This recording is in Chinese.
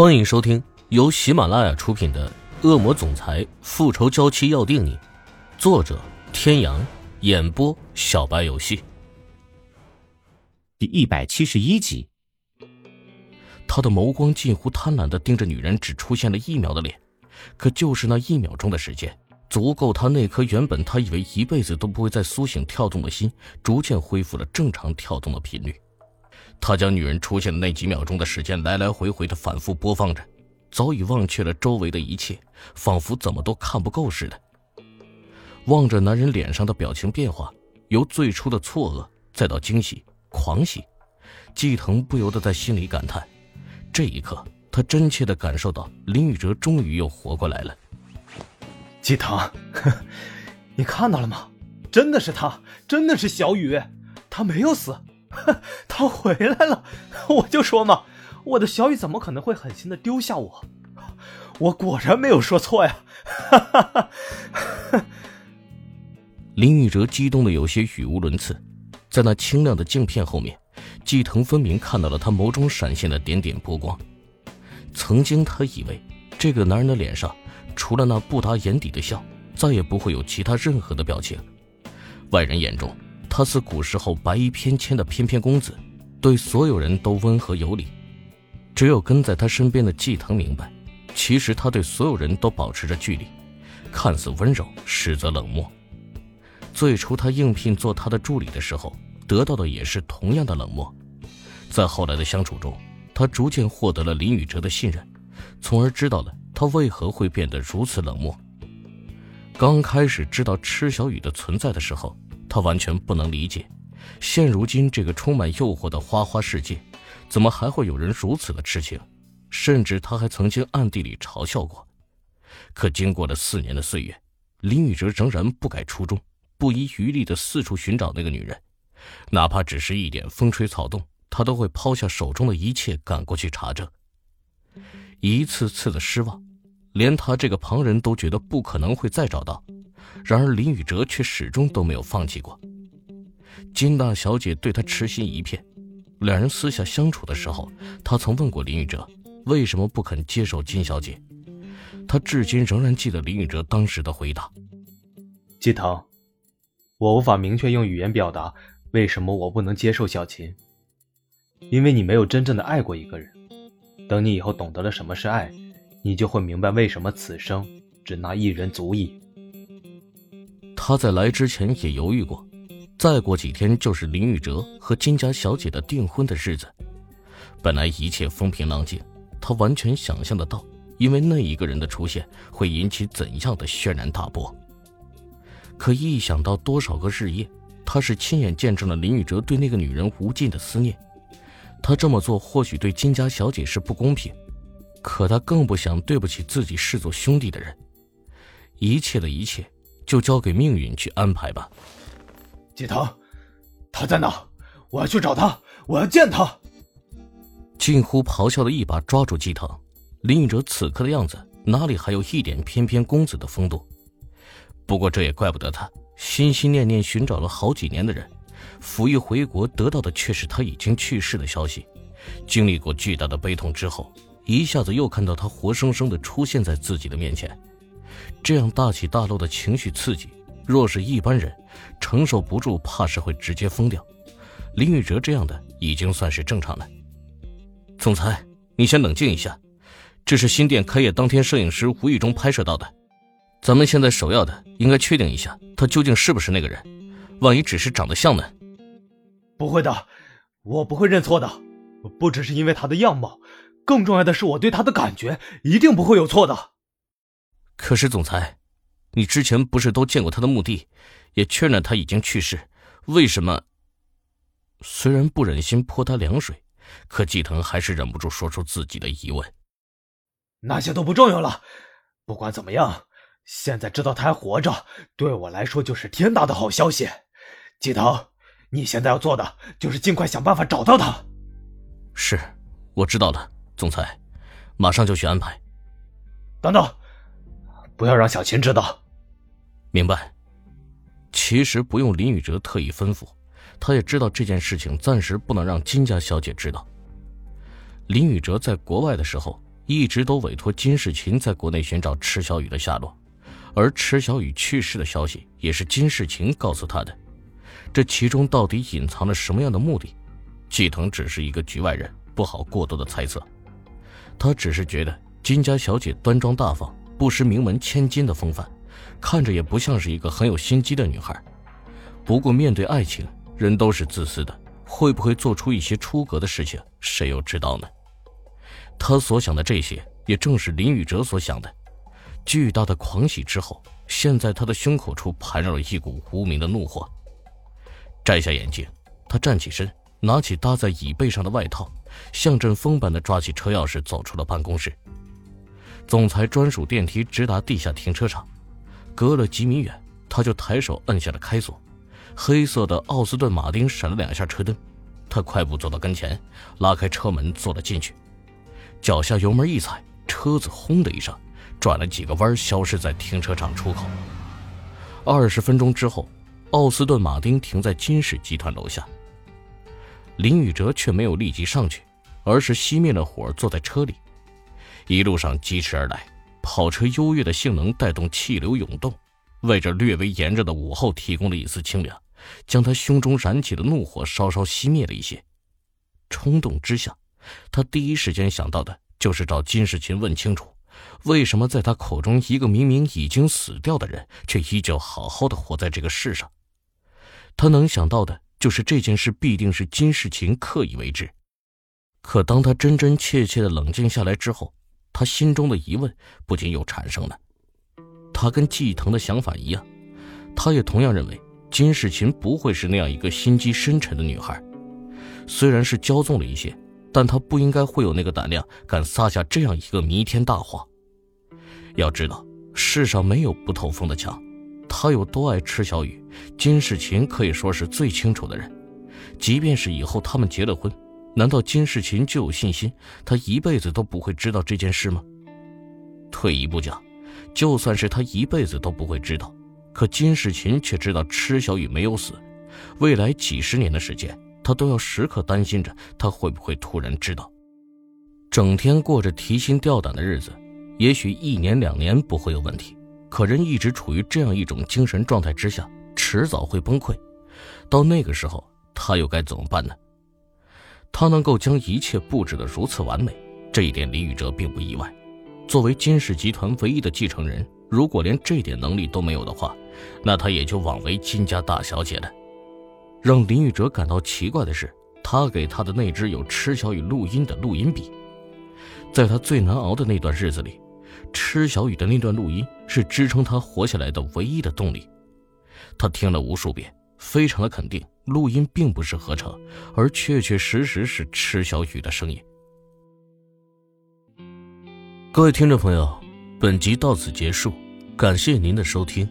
欢迎收听由喜马拉雅出品的《恶魔总裁复仇娇妻要定你》，作者：天阳，演播：小白游戏。第一百七十一集，他的眸光近乎贪婪的盯着女人只出现了一秒的脸，可就是那一秒钟的时间，足够他那颗原本他以为一辈子都不会再苏醒跳动的心，逐渐恢复了正常跳动的频率。他将女人出现的那几秒钟的时间来来回回的反复播放着，早已忘却了周围的一切，仿佛怎么都看不够似的。望着男人脸上的表情变化，由最初的错愕，再到惊喜、狂喜，季腾不由得在心里感叹：这一刻，他真切的感受到林宇哲终于又活过来了。季腾，你看到了吗？真的是他，真的是小雨，他没有死。他回来了，我就说嘛，我的小雨怎么可能会狠心的丢下我？我果然没有说错呀！林宇哲激动的有些语无伦次，在那清亮的镜片后面，季腾分明看到了他眸中闪现的点点波光。曾经他以为这个男人的脸上，除了那不达眼底的笑，再也不会有其他任何的表情。外人眼中。他似古时候白衣翩跹的翩翩公子，对所有人都温和有礼。只有跟在他身边的季腾明白，其实他对所有人都保持着距离，看似温柔，实则冷漠。最初他应聘做他的助理的时候，得到的也是同样的冷漠。在后来的相处中，他逐渐获得了林宇哲的信任，从而知道了他为何会变得如此冷漠。刚开始知道池小雨的存在的时候。他完全不能理解，现如今这个充满诱惑的花花世界，怎么还会有人如此的痴情？甚至他还曾经暗地里嘲笑过。可经过了四年的岁月，林宇哲仍然不改初衷，不遗余力的四处寻找那个女人，哪怕只是一点风吹草动，他都会抛下手中的一切赶过去查证。一次次的失望，连他这个旁人都觉得不可能会再找到。然而林宇哲却始终都没有放弃过。金大小姐对他痴心一片，两人私下相处的时候，他曾问过林宇哲为什么不肯接受金小姐。他至今仍然记得林宇哲当时的回答：“季腾，我无法明确用语言表达为什么我不能接受小琴，因为你没有真正的爱过一个人。等你以后懂得了什么是爱，你就会明白为什么此生只拿一人足矣。”他在来之前也犹豫过，再过几天就是林宇哲和金家小姐的订婚的日子。本来一切风平浪静，他完全想象得到，因为那一个人的出现会引起怎样的轩然大波。可一想到多少个日夜，他是亲眼见证了林宇哲对那个女人无尽的思念，他这么做或许对金家小姐是不公平，可他更不想对不起自己视作兄弟的人。一切的一切。就交给命运去安排吧。季腾，他在哪？我要去找他，我要见他。近乎咆哮的一把抓住季腾，林宇哲此刻的样子哪里还有一点翩翩公子的风度？不过这也怪不得他，心心念念寻找了好几年的人，甫一回国得到的却是他已经去世的消息。经历过巨大的悲痛之后，一下子又看到他活生生的出现在自己的面前。这样大起大落的情绪刺激，若是一般人承受不住，怕是会直接疯掉。林宇哲这样的已经算是正常了。总裁，你先冷静一下，这是新店开业当天摄影师无意中拍摄到的。咱们现在首要的应该确定一下，他究竟是不是那个人。万一只是长得像呢？不会的，我不会认错的。不只是因为他的样貌，更重要的是我对他的感觉，一定不会有错的。可是，总裁，你之前不是都见过他的墓地，也确认他已经去世，为什么？虽然不忍心泼他凉水，可季腾还是忍不住说出自己的疑问。那些都不重要了，不管怎么样，现在知道他还活着，对我来说就是天大的好消息。季腾，你现在要做的就是尽快想办法找到他。是，我知道了，总裁，马上就去安排。等等。不要让小琴知道。明白。其实不用林宇哲特意吩咐，他也知道这件事情暂时不能让金家小姐知道。林宇哲在国外的时候，一直都委托金世琴在国内寻找池小雨的下落，而池小雨去世的消息也是金世琴告诉他的。这其中到底隐藏了什么样的目的？季腾只是一个局外人，不好过多的猜测。他只是觉得金家小姐端庄大方，不失名门千金的风范，看着也不像是一个很有心机的女孩。不过面对爱情，人都是自私的，会不会做出一些出格的事情，谁又知道呢？他所想的这些，也正是林宇哲所想的。巨大的狂喜之后，现在他的胸口处盘绕了一股无名的怒火。摘下眼镜，他站起身，拿起搭在椅背上的外套，像阵风般的抓起车钥匙走出了办公室。总裁专属电梯直达地下停车场，隔了几米远，他就抬手摁下了开锁。黑色的奥斯顿马丁闪了两下车灯，他快步走到跟前，拉开车门坐了进去，脚下油门一踩，车子轰的一声，转了几个弯，消失在停车场出口。二十分钟之后。奥斯顿马丁停在金氏集团楼下，林宇哲却没有立即上去，而是熄灭了火，坐在车里。一路上疾驰而来，跑车优越的性能带动气流涌动，为这略微炎热的午后提供了一丝清凉，将他胸中燃起的怒火稍稍熄灭了一些。冲动之下，他第一时间想到的就是找金世琴问清楚，为什么在他口中一个明明已经死掉的人，却依旧好好的活在这个世上。他能想到的就是这件事必定是金世琴刻意为之，可当他真真切切的冷静下来之后，他心中的疑问不禁又产生了。他跟季腾的想法一样，他也同样认为金世琴不会是那样一个心机深沉的女孩。虽然是骄纵了一些，但她不应该会有那个胆量敢撒下这样一个弥天大谎。要知道，世上没有不透风的墙。他有多爱池小雨，金世琴可以说是最清楚的人。即便是以后他们结了婚，难道金世琴就有信心他一辈子都不会知道这件事吗？退一步讲，就算是他一辈子都不会知道，可金世琴却知道池小雨没有死。未来几十年的时间，他都要时刻担心着他会不会突然知道。整天过着提心吊胆的日子，也许一年两年不会有问题。可人一直处于这样一种精神状态之下，迟早会崩溃。到那个时候，他又该怎么办呢？他能够将一切布置得如此完美，这一点林宇哲并不意外。作为金氏集团唯一的继承人，如果连这点能力都没有的话，那他也就枉为金家大小姐了。让林宇哲感到奇怪的是，他给他的那只有吃小雨录音的录音笔，在他最难熬的那段日子里。吃小雨的那段录音是支撑他活下来的唯一的动力。他听了无数遍，非常的肯定，录音并不是合成，而确确实实是吃小雨的声音。各位听众朋友，本集到此结束，感谢您的收听。